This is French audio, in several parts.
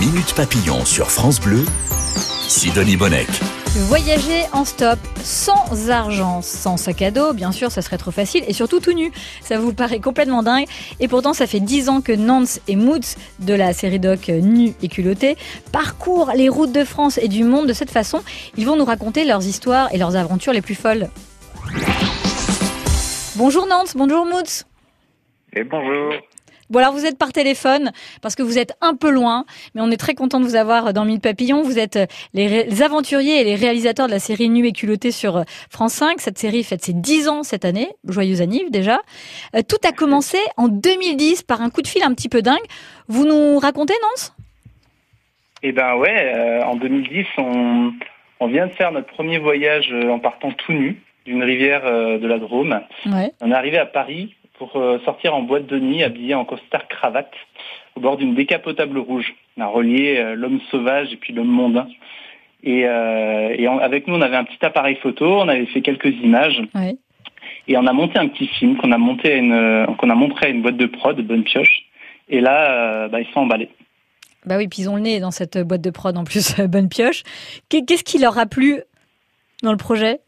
Minute Papillon sur France Bleu, Sidonie Bonnec. Voyager en stop, sans argent, sans sac à dos, bien sûr, ça serait trop facile, et surtout tout nu. Ça vous paraît complètement dingue. Et pourtant, ça fait 10 ans que Nance et Moods, de la série doc Nu et culotté, parcourent les routes de France et du monde de cette façon. Ils vont nous raconter leurs histoires et leurs aventures les plus folles. Bonjour Nance, bonjour Moods. Et bonjour. Bon alors vous êtes par téléphone parce que vous êtes un peu loin, mais on est très content de vous avoir dans Mille Papillon. Vous êtes les, ré- les aventuriers et les réalisateurs de la série Nu et culotté sur euh, France 5. Cette série fête ses 10 ans cette année. Joyeuse anniv déjà. Euh, tout a commencé en 2010 par un coup de fil un petit peu dingue. Vous nous racontez Nance? Eh ben ouais, euh, en 2010, on, on vient de faire notre premier voyage euh, en partant tout nu d'une rivière euh, de la Drôme. Ouais. On est arrivé à Paris pour euh, sortir en boîte de nuit habillé en costard cravate au bord d'une décapotable rouge. On a relié euh, l'homme sauvage et puis l'homme mondain. Et, euh, et avec nous, on avait un petit appareil photo, on avait fait quelques images Ouais. et on a monté un petit film qu'on a monté à une, qu'on a montré à une boîte de prod, bonne pioche. Et là, euh, bah, ils sont emballés. Bah oui, puis ils ont le nez dans cette boîte de prod en plus, bonne pioche. Qu'est- Qu'est-ce qui leur a plu dans le projet?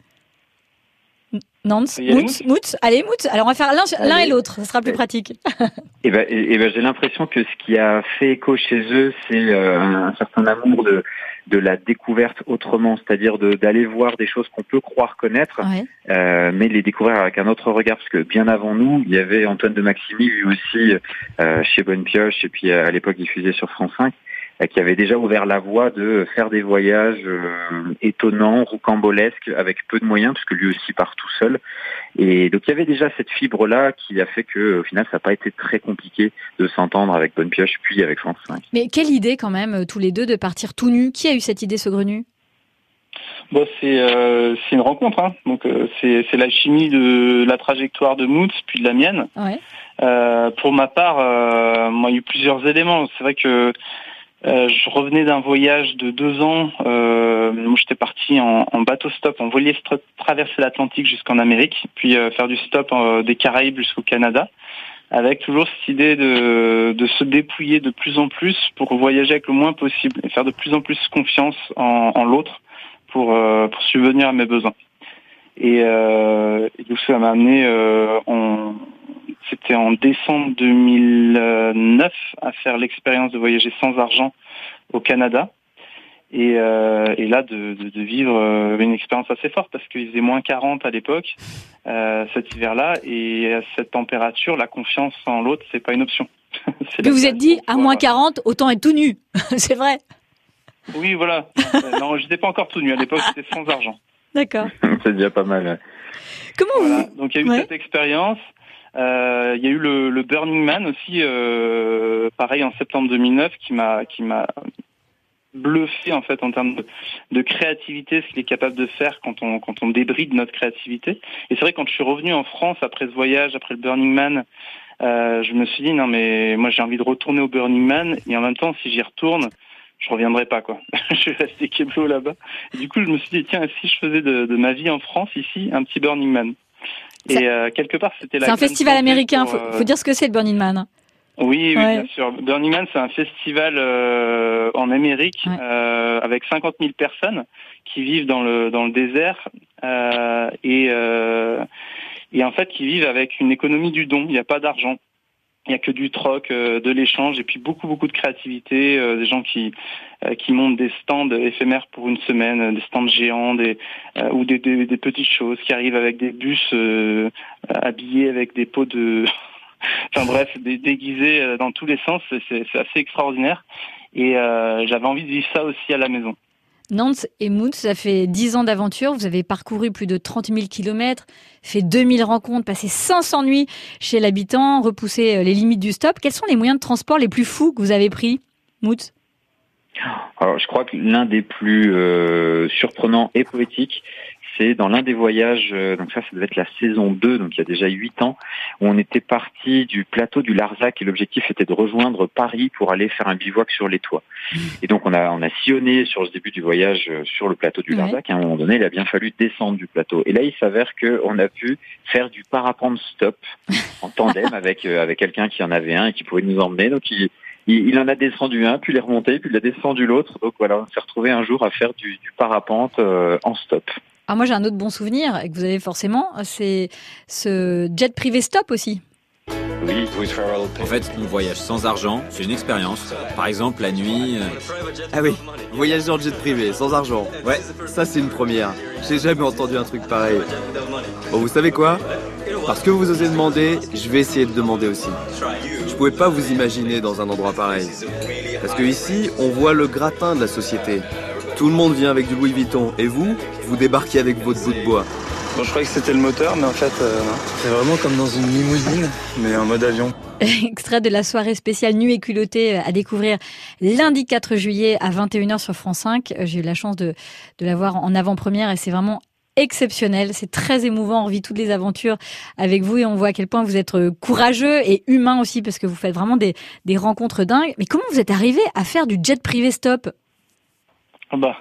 Nance, Moots, Moots, allez Moots. Alors on va faire l'un et l'autre, ça sera plus pratique. Et ben, et, et ben, j'ai l'impression que ce qui a fait écho chez eux, c'est euh, un certain amour de, de la découverte autrement, c'est-à-dire de- d'aller voir des choses qu'on peut croire connaître, Ouais. euh, mais les découvrir avec un autre regard. Parce que bien avant nous, il y avait Antoine de Maximi, lui aussi, euh, chez Bonne Pioche, et puis euh, à l'époque diffusé sur France 5, euh, qui avait déjà ouvert la voie de faire des voyages euh, étonnants, rocambolesques, avec peu de moyens, parce que lui aussi part tout seul. Et donc il y avait déjà cette fibre-là qui a fait que au final ça n'a pas été très compliqué de s'entendre avec Bonne Pioche puis avec France 5. Mais quelle idée quand même, euh, tous les deux, de partir tout nus? Qui a eu cette idée saugrenue Bon, c'est euh, c'est une rencontre, hein. donc euh, c'est c'est la chimie de la trajectoire de Moots puis de la mienne. Ouais. Euh, pour ma part, euh, moi, il y a eu plusieurs éléments. C'est vrai que euh, je revenais d'un voyage de deux ans. Euh, j'étais parti en, en bateau stop, en voilier stop, traverser l'Atlantique jusqu'en Amérique, puis euh, faire du stop euh, des Caraïbes jusqu'au Canada, avec toujours cette idée de, de se dépouiller de plus en plus pour voyager avec le moins possible et faire de plus en plus confiance en, en l'autre pour, euh, pour subvenir à mes besoins. Et, euh, et donc ça m'a amené euh, en, c'était en décembre 2009 à faire l'expérience de voyager sans argent au Canada. Et, euh, et là, de, de, de vivre euh, une expérience assez forte parce qu'il faisait moins 40 à l'époque, euh, cet hiver-là, et à cette température, la confiance en l'autre, c'est pas une option. La vous êtes dit, à moins 40, autant être tout nu. C'est vrai. Oui, voilà. Non, j'étais pas encore tout nu. À l'époque, j'étais sans argent. D'accord. c'est déjà pas mal. Comment Voilà. vous... Donc il y a eu Ouais. cette expérience. Euh, il y a eu le, le Burning Man aussi, euh, pareil en septembre 2009, qui m'a qui m'a bluffé en fait en termes de, créativité, ce qu'il est capable de faire quand on quand on débride notre créativité. Et c'est vrai quand je suis revenu en France après ce voyage, après le Burning Man, euh, je me suis dit non mais moi j'ai envie de retourner au Burning Man et en même temps si j'y retourne je reviendrai pas quoi. je vais rester keblo là-bas. Du coup, je me suis dit tiens, si je faisais de, de ma vie en France ici un petit Burning Man. Et euh, quelque part, c'était la C'est un festival américain, pour, faut, euh, faut dire ce que c'est le Burning Man. Oui, oui, Ouais. bien sûr. Burning Man, c'est un festival euh, en Amérique Ouais. euh, avec 50 000 personnes qui vivent dans le dans le désert euh, et euh, et en fait qui vivent avec une économie du don. Il n'y a pas d'argent. Il n'y a que du troc, euh, de l'échange et puis beaucoup beaucoup de créativité, euh, des gens qui euh, qui montent des stands éphémères pour une semaine, des stands géants, des euh, ou des, des, des petites choses qui arrivent avec des bus euh, habillés avec des pots de enfin bref, des, déguisés euh, dans tous les sens, c'est assez extraordinaire. Et j'avais envie de vivre ça aussi à la maison. Nantes et Moods, ça fait 10 ans d'aventure. Vous avez parcouru plus de 30 000 kilomètres, fait 2000 rencontres, passé 500 nuits chez l'habitant, repoussé euh, les limites du stop. Quels sont les moyens de transport les plus fous que vous avez pris, Moods Alors, je crois que l'un des plus euh, surprenants et poétiques, c'est dans l'un des voyages, euh, donc ça, ça devait être la saison 2, donc il y a déjà 8 ans, où on était parti du plateau du Larzac et l'objectif était de rejoindre Paris pour aller faire un bivouac sur les toits. Et donc on a, on a sillonné sur le début du voyage euh, sur le plateau du. Larzac et à un moment donné, il a bien fallu descendre du plateau. Et là, il s'avère qu'on a pu faire du parapente stop en tandem avec, euh, avec quelqu'un qui en avait un et qui pouvait nous emmener. Donc il, il, en a descendu un, puis il est remonté, puis il a descendu l'autre. Donc voilà, on s'est retrouvé un jour à faire du, parapente en stop. Alors moi j'ai un autre bon souvenir que vous avez forcément, c'est ce jet privé stop aussi. Oui. En fait, on voyage sans argent, c'est une expérience. Par exemple, la nuit. Euh, ah oui, voyager en jet privé, sans argent. Ouais, ça c'est une première. J'ai jamais entendu un truc pareil. Bon, vous savez quoi? Parce que vous osez demander, je vais essayer de demander aussi. Je pouvais pas vous imaginer dans un endroit pareil. Parce que ici, on voit le gratin de la société. Tout le monde vient avec du Louis Vuitton. Et vous, vous débarquez avec votre bout de bois. Bon, je croyais que c'était le moteur, mais en fait, euh. C'est vraiment comme dans une limousine, mais en mode avion. Extrait de la soirée spéciale Nuit et culottée euh, à découvrir lundi 4 juillet à 21h sur France 5. Euh, j'ai eu la chance de, de la voir en avant-première et c'est vraiment exceptionnel. C'est très émouvant. On vit toutes les aventures avec vous et on voit à quel point vous êtes courageux et humain aussi parce que vous faites vraiment des, des rencontres dingues. Mais comment vous êtes arrivé à faire du jet privé stop? Bah,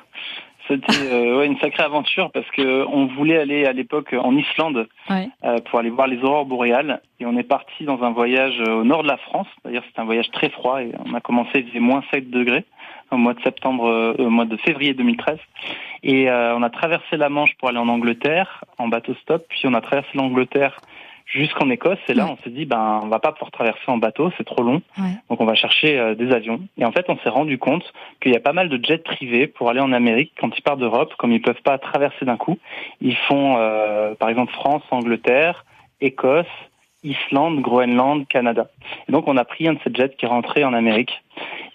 c'était euh, ouais, une sacrée aventure parce que on voulait aller à l'époque en Islande euh, pour aller voir les aurores boréales. Et on est parti dans un voyage euh, au nord de la France. D'ailleurs, c'était un voyage très froid et on a commencé il faisait moins 7 degrés au mois de septembre, au mois de février 2013 et on a traversé la Manche pour aller en Angleterre en bateau stop, puis on a traversé l'Angleterre jusqu'en Écosse. Et là, on s'est dit, ben, on va pas pouvoir traverser en bateau, c'est trop long. Donc, on va chercher euh, des avions. Et en fait, on s'est rendu compte qu'il y a pas mal de jets privés pour aller en Amérique quand ils partent d'Europe, comme ils peuvent pas traverser d'un coup. Ils font, euh, par exemple, France, Angleterre, Écosse, Islande, Groenland, Canada. Et donc, on a pris un de ces jets qui est rentré en Amérique.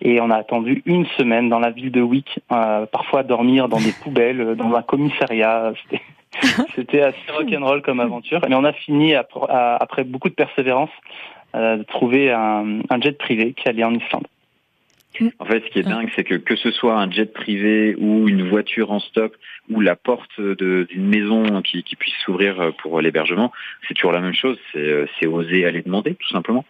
Et on a attendu une semaine dans la ville de Wick, euh, parfois dormir dans des poubelles, dans un commissariat. C'était C'était assez rock'n'roll comme aventure. Mais on a fini, après beaucoup de persévérance, euh, de trouver un, jet privé qui allait en Islande. En fait, ce qui est dingue, c'est que que ce soit un jet privé ou une voiture en stop ou la porte d'une maison qui, qui puisse s'ouvrir pour l'hébergement, c'est toujours la même chose. C'est euh, oser aller demander, tout simplement.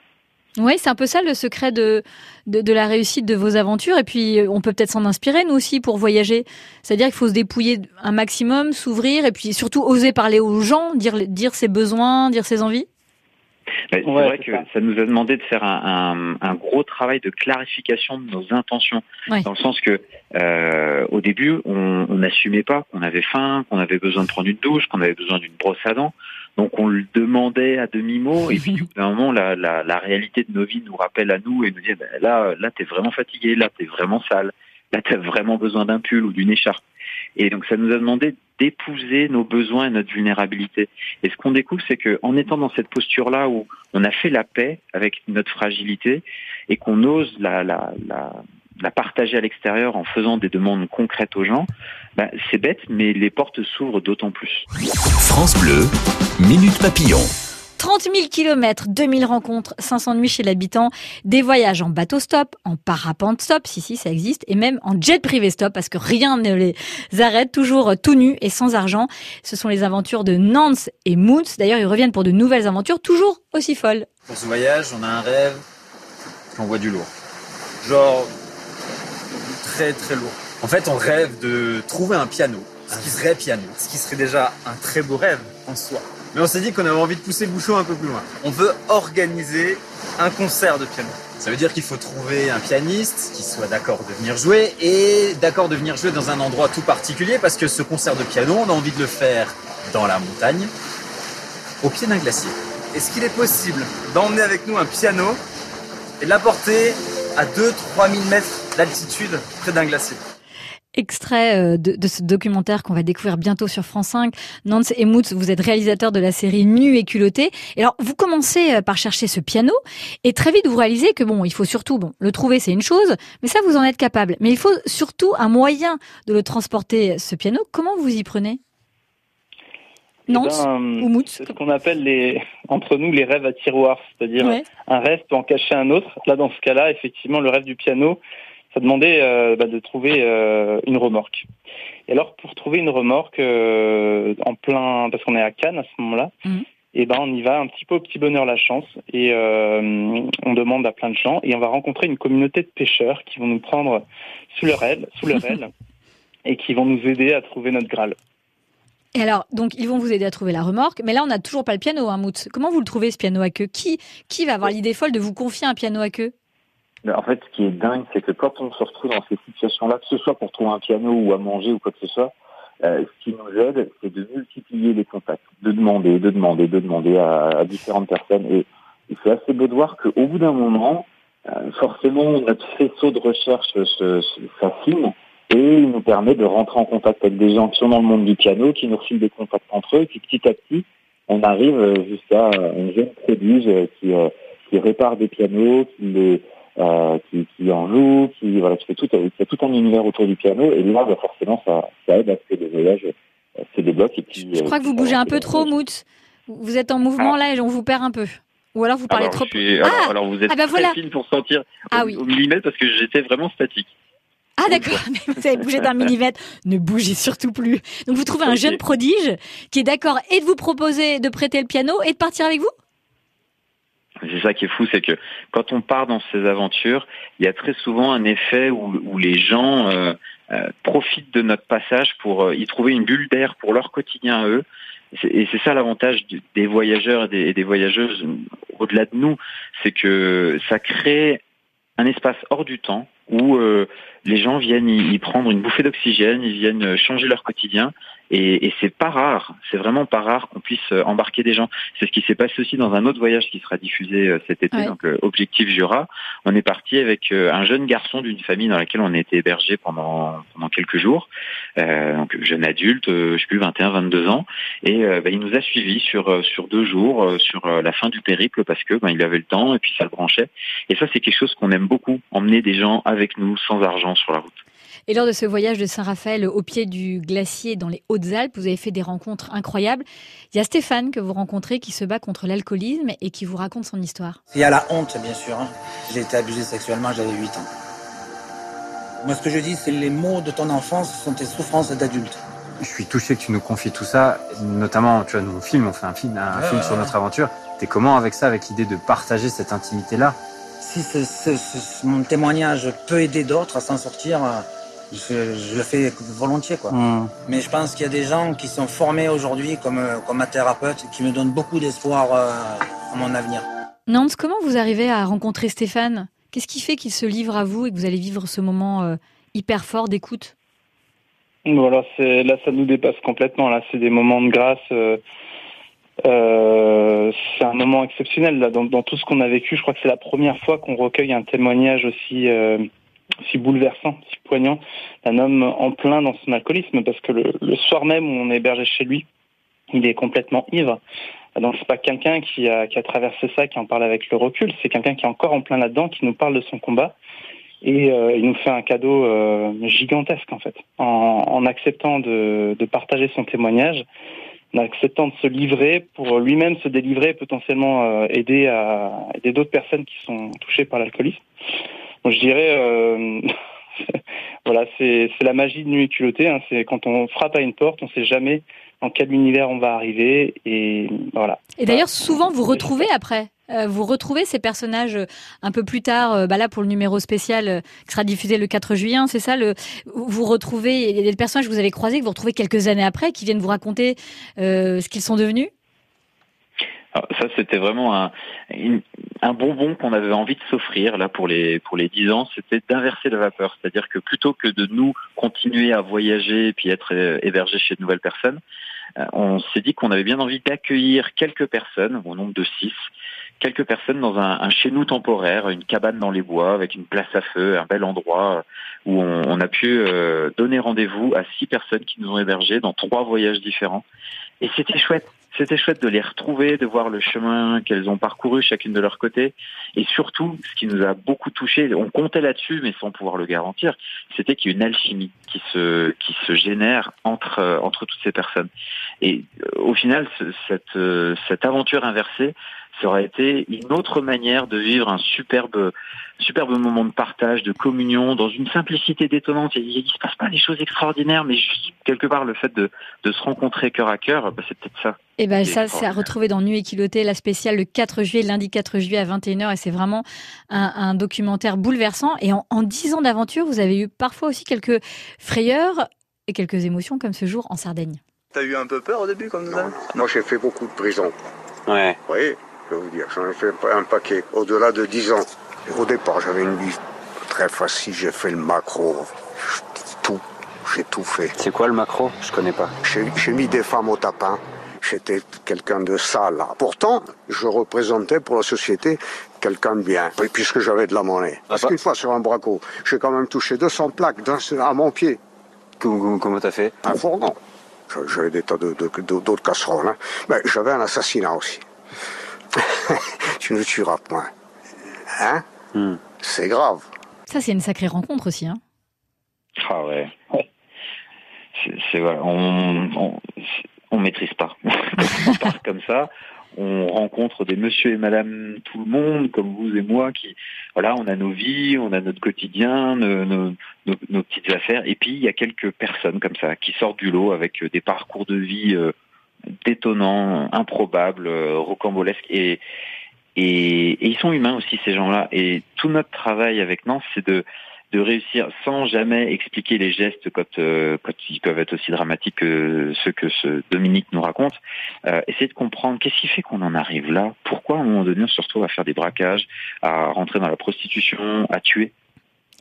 Oui, c'est un peu ça le secret de, de, la réussite de vos aventures. Et puis, on peut peut-être s'en inspirer, nous aussi, pour voyager. C'est-à-dire qu'il faut se dépouiller un maximum, s'ouvrir, et puis surtout oser parler aux gens, dire, dire ses besoins, dire ses envies. C'est vrai que ça. nous a demandé de faire un, un, gros travail de clarification de nos intentions, dans le sens que euh, au début, on n'assumait pas qu'on avait faim, qu'on avait besoin de prendre une douche, qu'on avait besoin d'une brosse à dents. Donc on le demandait à demi-mot et puis bout d'un moment la, la, la, réalité de nos vies nous rappelle à nous et nous dit ben, là là t'es vraiment fatigué, là t'es vraiment sale, là t'as vraiment besoin d'un pull ou d'une écharpe. Et donc ça nous a demandé d'épouser nos besoins et notre vulnérabilité. Et ce qu'on découvre, c'est que en étant dans cette posture-là où on a fait la paix avec notre fragilité et qu'on ose la, la, la, la partager à l'extérieur en faisant des demandes concrètes aux gens, bah, c'est bête, mais les portes s'ouvrent d'autant plus. France Bleu, Minute Papillon. 30 000 kilomètres, 2000 rencontres, 500 nuits chez l'habitant, des voyages en bateau stop, en parapente stop, si si ça existe, et même en jet privé stop parce que rien ne les arrête, toujours tout nus et sans argent. Ce sont les aventures de Nance et Moons. D'ailleurs, ils reviennent pour de nouvelles aventures toujours aussi folles. Pour ce voyage, on a un rêve, on voit du lourd. Genre très très lourd. En fait, on rêve de trouver un piano, ce qui serait piano, ce qui serait déjà un très beau rêve en soi. Mais on s'est dit qu'on avait envie de pousser le bouchon un peu plus loin. On veut organiser un concert de piano. Ça veut dire qu'il faut trouver un pianiste qui soit d'accord de venir jouer et d'accord de venir jouer dans un endroit tout particulier parce que ce concert de piano, on a envie de le faire dans la montagne, au pied d'un glacier. Est-ce qu'il est possible d'emmener avec nous un piano et de l'apporter à 2-3 000 mètres d'altitude près d'un glacier extrait euh, de, ce documentaire qu'on va découvrir bientôt sur France 5. Nance Emouts, vous êtes réalisateur de la série Nu et culotté. Et alors, vous commencez euh, par chercher ce piano et très vite vous réalisez que bon, il faut surtout, bon, le trouver c'est une chose, mais ça vous en êtes capable. Mais il faut surtout un moyen de le transporter, ce piano. Comment vous y prenez? Eh Nance ben, ou Moutz C'est ce qu'on appelle les, entre nous les rêves à tiroir, c'est-à-dire un rêve peut en cacher un autre. Là, dans ce cas-là, effectivement, le rêve du piano, ça demandait euh, bah, de trouver euh, une remorque. Et alors pour trouver une remorque euh, en plein, parce qu'on est à Cannes à ce moment-là, mhm. et eh ben on y va un petit peu au petit bonheur la chance et on demande à plein de gens et on va rencontrer une communauté de pêcheurs qui vont nous prendre sous leur aile, sous leur aile et qui vont nous aider à trouver notre Graal. Et alors, donc, ils vont vous aider à trouver la remorque. Mais là, on n'a toujours pas le piano, hein, Moutz. Comment vous le trouvez, ce piano à queue? Qui, qui va avoir l'idée folle de vous confier un piano à queue? En fait, ce qui est dingue, c'est que quand on se retrouve dans ces situations-là, que ce soit pour trouver un piano ou à manger ou quoi que ce soit, euh, ce qui nous aide, c'est de multiplier les contacts, de demander, de demander, de demander à, différentes personnes. Et, c'est assez beau de voir qu'au bout d'un moment, euh, forcément, notre faisceau de recherche s'affine et il nous permet de rentrer en contact avec des gens qui sont dans le monde du piano, qui nous refilent des contacts entre eux, et puis petit à petit, on arrive jusqu'à un jeune prodige qui, euh, qui répare des pianos, qui les euh, qui, qui, en joue, qui voilà, qui fait tout, qui a tout un univers autour du piano. Et là, bah, forcément, ça, ça aide à ce que les voyages euh, se débloquent. Et puis, je crois que vous bougez un peu trop, Mout. Vous êtes en mouvement ah. là et on vous perd un peu. Ou alors vous parlez trop. ah alors, vous êtes ah bah très fine pour sentir ah, au, oui. au millimètre parce que j'étais vraiment statique. Ah d'accord, vous avez bougé d'un millimètre, ne bougez surtout plus. Donc vous trouvez un jeune prodige qui est d'accord et de vous proposer de prêter le piano et de partir avec vous? C'est ça qui est fou, c'est que quand on part dans ces aventures, il y a très souvent un effet où, les gens euh, euh, profitent de notre passage pour euh, y trouver une bulle d'air pour leur quotidien à eux. Et c'est ça l'avantage des voyageurs et des voyageuses au-delà de nous, c'est que ça crée un espace hors du temps où les gens viennent y prendre une bouffée d'oxygène, ils viennent changer leur quotidien et, et c'est pas rare, c'est vraiment pas rare qu'on puisse euh, embarquer des gens. C'est ce qui s'est passé aussi dans un autre voyage qui sera diffusé euh, cet été, donc euh, Objectif Jura. On est parti avec un jeune garçon d'une famille dans laquelle on a été hébergé pendant pendant quelques jours, euh, donc jeune adulte, je sais plus 21, 22 ans, et bah, il nous a suivis sur sur deux jours, sur la fin du périple parce que bah, il avait le temps et puis ça le branchait. Et ça c'est quelque chose qu'on aime beaucoup, emmener des gens avec nous sans argent sur la route. Et lors de ce voyage de Saint-Raphaël au pied du glacier dans les Hautes-Alpes, vous avez fait des rencontres incroyables. Il y a Stéphane que vous rencontrez qui se bat contre l'alcoolisme et qui vous raconte son histoire. Il y a la honte, bien sûr. Hein. J'ai été abusé sexuellement, j'avais 8 ans. Moi, ce que je dis, c'est les mots de ton enfance sont tes souffrances d'adulte. Je suis touché que tu nous confies tout ça, notamment, tu vois, nous film, on fait un film, un film sur notre aventure. T'es comment avec ça, avec l'idée de partager cette intimité-là? Si mon témoignage peut aider d'autres à s'en sortir, euh, je, le fais volontiers quoi. Hmm. Mais je pense qu'il y a des gens qui sont formés aujourd'hui comme comme un thérapeute qui me donnent beaucoup d'espoir euh, à mon avenir. Nance, comment vous arrivez à rencontrer Stéphane? Qu'est-ce qui fait qu'il se livre à vous et que vous allez vivre ce moment euh, hyper fort d'écoute? Voilà, là ça nous dépasse complètement. Là, c'est des moments de grâce. Euh, c'est un moment exceptionnel là. Dans, dans tout ce qu'on a vécu, je crois que c'est la première fois qu'on recueille un témoignage aussi si bouleversant, si poignant, d'un homme en plein dans son alcoolisme, parce que le, soir même où on est hébergé chez lui, il est complètement ivre. Donc c'est pas quelqu'un qui a, qui a traversé ça, qui en parle avec le recul, c'est quelqu'un qui est encore en plein là-dedans, qui nous parle de son combat. Et euh, il nous fait un cadeau euh, gigantesque en fait, en, en acceptant de, de, partager son témoignage, en acceptant de se livrer pour lui-même se délivrer, potentiellement euh, aider à aider d'autres personnes qui sont touchées par l'alcoolisme je dirais, euh, voilà, c'est la magie de nuit culottée. Hein. c'est quand on frappe à une porte, on ne sait jamais dans quel univers on va arriver. Et voilà. Et d'ailleurs, souvent, vous retrouvez après vous retrouvez ces personnages euh, un peu plus tard, bah là pour le numéro spécial qui sera diffusé le 4 juillet, hein, c'est ça Vous retrouvez, il des personnages que vous avez croisés, que vous retrouvez quelques années après, qui viennent vous raconter ce qu'ils sont devenus? Ça, c'était vraiment un, bonbon qu'on avait envie de s'offrir là pour les pour les dix ans. C'était d'inverser la vapeur, c'est-à-dire que plutôt que de nous continuer à voyager et puis être euh, hébergés chez de nouvelles personnes, euh, on s'est dit qu'on avait bien envie d'accueillir quelques personnes, au nombre de six, quelques personnes dans un, un chez nous temporaire, une cabane dans les bois avec une place à feu, un bel endroit où on, on a pu euh, donner rendez-vous à six personnes qui nous ont hébergés dans trois voyages différents. Et c'était chouette. C'était chouette de les retrouver, de voir le chemin qu'elles ont parcouru chacune de leur côté. Et surtout, ce qui nous a beaucoup touché, on comptait là-dessus, mais sans pouvoir le garantir, c'était qu'il y a une alchimie qui se, qui se génère entre, entre toutes ces personnes. Et euh, au final, cette, euh, cette aventure inversée, ça aurait été une autre manière de vivre un superbe, superbe moment de partage, de communion, dans une simplicité détonnante. Il ne se passe pas des choses extraordinaires, mais juste quelque part le fait de, de se rencontrer cœur à cœur, bah, c'est peut-être ça. Et eh ben ça, c'est à retrouver dans Nuit et Culotté, la spéciale le 4 juillet, lundi 4 juillet à 21h, et c'est vraiment un, un, documentaire bouleversant. Et en, en 10 ans d'aventure, vous avez eu parfois aussi quelques frayeurs et quelques émotions, comme ce jour en Sardaigne. T'as eu un peu peur au début comme ça? Moi, j'ai fait beaucoup de prison. Ouais. Oui, je vais vous dire, j'en ai fait un paquet, au-delà de 10 ans. Au départ, j'avais une vie très facile. J'ai fait le macro, tout. J'ai tout fait. C'est quoi le macro? Je connais pas. J'ai mis des femmes au tapin. J'étais quelqu'un de sale. Pourtant, je représentais pour la société quelqu'un de bien, puisque j'avais de la monnaie. Parce qu'une fois sur un braco, j'ai quand même touché 200 plaques à mon pied. Comment t'as fait? Un fourgon. J'avais des tas d'autres casseroles. Hein. Mais j'avais un assassinat aussi. tu ne tueras point. Hein? Hmm. C'est grave. Ça, c'est une sacrée rencontre aussi. Hein ah ouais. C'est voilà, on, on, on, maîtrise pas. on part comme ça, on rencontre des monsieur et madame tout le monde, comme vous et moi, qui voilà, on a nos vies, on a notre quotidien, nos, nos, nos, petites affaires, et puis il y a quelques personnes comme ça qui sortent du lot avec des parcours de vie euh, détonnants, improbables, euh, rocambolesques, et, et, et ils sont humains aussi ces gens-là. Et tout notre travail avec Nance, c'est de de réussir sans jamais expliquer les gestes quand, euh, quand ils peuvent être aussi dramatiques que ceux que ce Dominique nous raconte, euh, essayer de comprendre qu'est-ce qui fait qu'on en arrive là, pourquoi à un moment donné on se retrouve à faire des braquages, à rentrer dans la prostitution, à tuer.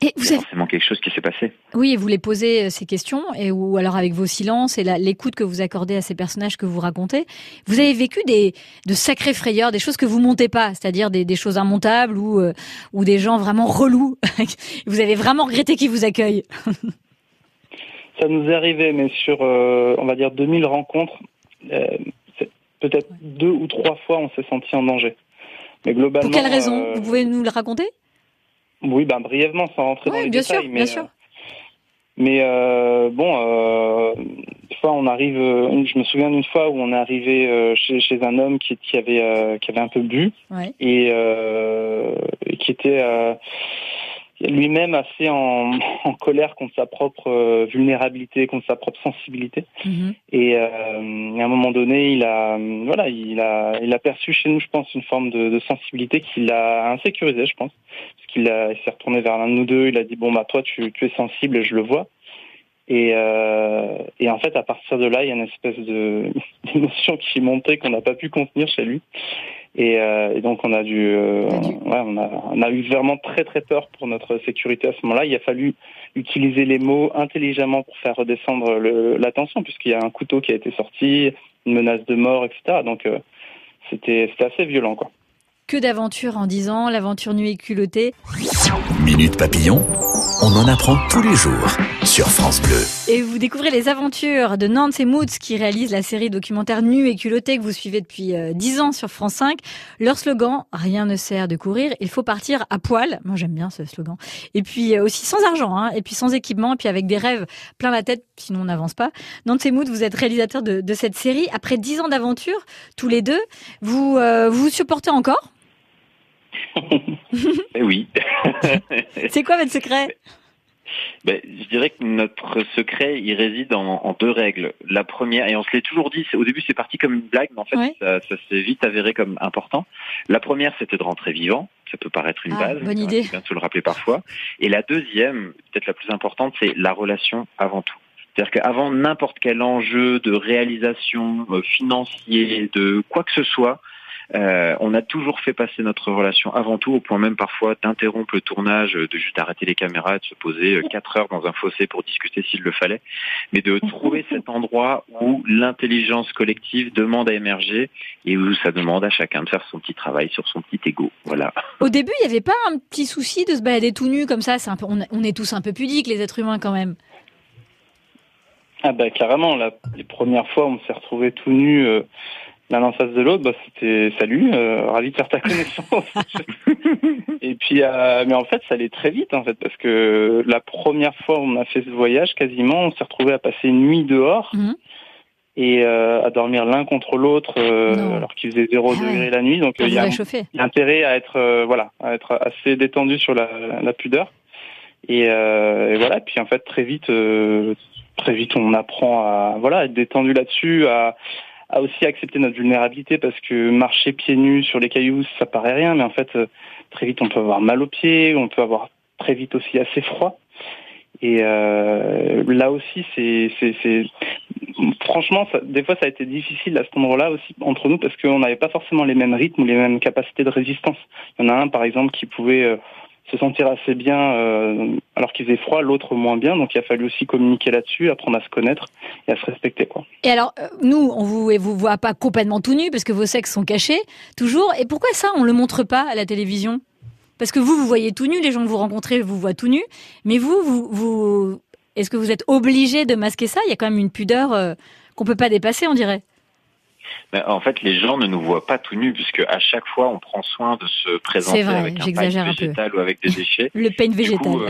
Et vous avez forcément quelque chose qui s'est passé. Oui, et vous les posez euh, ces questions, et ou alors avec vos silences et l'écoute que vous accordez à ces personnages que vous racontez, vous avez vécu des de sacrées frayeurs, des choses que vous montez pas, c'est-à-dire des, des, choses immontables ou euh, ou des gens vraiment relous. vous avez vraiment regretté qu'ils vous accueillent. Ça nous est arrivé, mais sur euh, on va dire 2000 rencontres, peut-être deux ou trois fois on s'est senti en danger. Mais globalement. Pour quelle raison? Vous pouvez nous le raconter? Oui, ben brièvement, sans rentrer dans les bien détails. Sûr, mais, bien sûr. Mais euh, bon, euh, une fois on arrive, euh, je me souviens d'une fois où on est arrivé euh, chez, chez, un homme qui, qui avait euh, qui avait un peu bu ouais. et, et, qui était lui-même assez en, en, colère contre sa propre euh, vulnérabilité, contre sa propre sensibilité. Mhm. Et euh, à un moment donné, il a, voilà, il a, il a perçu chez nous, je pense, une forme de, de sensibilité qui l'a insécurisé, je pense, parce qu'il s'est retourné vers l'un de nous deux. Il a dit bon bah toi, tu, tu es sensible, je le vois. Et, euh, et en fait, à partir de là, il y a une espèce de d'émotion qui montée qu'on n'a pas pu contenir chez lui. Et, euh, et, donc on a dû, euh, ouais, on, a, on a eu vraiment très très peur pour notre sécurité à ce moment-là. Il a fallu utiliser les mots intelligemment pour faire redescendre la tension, puisqu'il y a un couteau qui a été sorti, une menace de mort, etc. Donc euh, c'était c'était assez violent, quoi. Que d'aventures en disant l'aventure nuit et culottée. Minute papillon, on en apprend tous les jours sur France Bleu. Et vous découvrez les aventures de Nancy Moods qui réalise la série documentaire Nu et culotté que vous suivez depuis 10 euh, ans sur France 5. Leur slogan, rien ne sert de courir, il faut partir à poil. Moi j'aime bien ce slogan. Et puis euh, aussi sans argent, hein, et puis sans équipement, et puis avec des rêves plein la tête, sinon on n'avance pas. Nancy Moods, vous êtes réalisateur de, de, cette série. Après 10 ans d'aventure, tous les deux, vous euh, vous supportez encore? Eh oui. C'est quoi votre secret? Ben, je dirais que notre secret, il réside en, en, deux règles. La première, et on se l'est toujours dit, au début c'est parti comme une blague, mais en fait ça, ça s'est vite avéré comme important. La première, c'était de rentrer vivant. Ça peut paraître une ah, base, bonne idée. bien se le rappeler parfois. Et la deuxième, peut-être la plus importante, c'est la relation avant tout. C'est-à-dire qu'avant n'importe quel enjeu de réalisation euh, financier, de quoi que ce soit, euh, on a toujours fait passer notre relation avant tout, au point même parfois d'interrompre le tournage, de juste arrêter les caméras, de se poser euh, quatre heures dans un fossé pour discuter s'il le fallait, mais de trouver cet endroit où l'intelligence collective demande à émerger et où ça demande à chacun de faire son petit travail sur son petit ego. Voilà. Au début, il n'y avait pas un petit souci de se balader tout nu comme ça. C'est un peu, on, on est tous un peu pudiques, les êtres humains quand même. Ah bah carrément, la, les premières fois on s'est retrouvés tout nus euh, l'un en face de l'autre, bah, c'était salut, euh, ravi de faire ta connaissance. et puis, euh, mais en fait, ça allait très vite en fait, parce que la première fois où on a fait ce voyage, quasiment, on s'est retrouvé à passer une nuit dehors. Mmh. Et euh, à dormir l'un contre l'autre euh, alors qu'il faisait zéro Ah degré la nuit, donc Pour il y vous a réchauffer. il y a intérêt à être euh, voilà à être assez détendu sur la, la pudeur et, euh, et voilà puis en fait très vite euh, très vite on apprend à voilà à être détendu là-dessus à à aussi accepter notre vulnérabilité parce que marcher pieds nus sur les cailloux ça paraît rien mais en fait euh, très vite on peut avoir mal aux pieds on peut avoir très vite aussi assez froid et euh, là aussi c'est c'est franchement, ça, des fois, ça a été difficile à cet endroit-là aussi entre nous parce qu'on n'avait pas forcément les mêmes rythmes ou les mêmes capacités de résistance. Il y en a un, par exemple, qui pouvait euh, se sentir assez bien euh, alors qu'il faisait froid, l'autre moins bien. Donc, il a fallu aussi communiquer là-dessus, apprendre à se connaître et à se respecter, quoi. Et alors, euh, nous, on vous, et vous voit pas complètement tout nu parce que vos sexes sont cachés, toujours. Et pourquoi ça, on le montre pas à la télévision? Parce que vous, vous voyez tout nu, les gens que vous rencontrez vous voient tout nu. Mais vous, vous, vous est-ce que vous êtes obligé de masquer ça? Il y a quand même une pudeur euh, qu'on peut pas dépasser, on dirait. Ben, en fait, les gens ne nous voient pas tout nus, puisque à chaque fois, on prend soin de se présenter vrai, avec un pain un végétal ou avec des déchets. Le pain végétal. euh,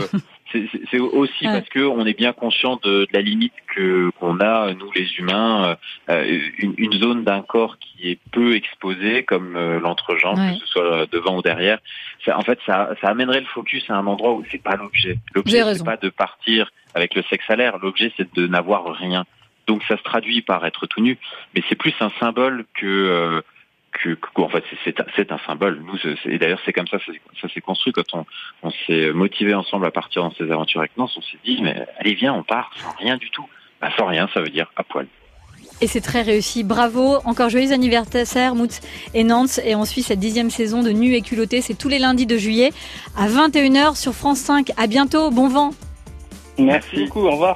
c'est- aussi Ouais. parce que on est bien conscient de, de la limite que qu'on a nous les humains, euh, une, une zone d'un corps qui est peu exposée comme euh, l'entrejambe, Ouais. que ce soit devant ou derrière. Ça, en fait, ça, ça amènerait le focus à un endroit où c'est pas l'objet. L'objet c'est pas de partir avec le sexe à l'air. L'objet c'est de n'avoir rien. Donc ça se traduit par être tout nu, mais c'est plus un symbole que euh, que, que- en fait c'est- un- symbole. Nous, et d'ailleurs c'est comme ça ça, s'est- ça s'est construit quand on, on s'est motivé ensemble à partir dans ces aventures avec Nance. On s'est dit mais allez viens, on part sans rien du tout. Bah, sans rien, ça veut dire à poil. Et c'est très réussi. Bravo. Encore joyeux anniversaire, Moutz et Nantes. Et on suit cette dixième saison de Nu et culotté. C'est tous les lundis de juillet à 21h sur France 5. À bientôt. Bon vent. Merci beaucoup. Au revoir.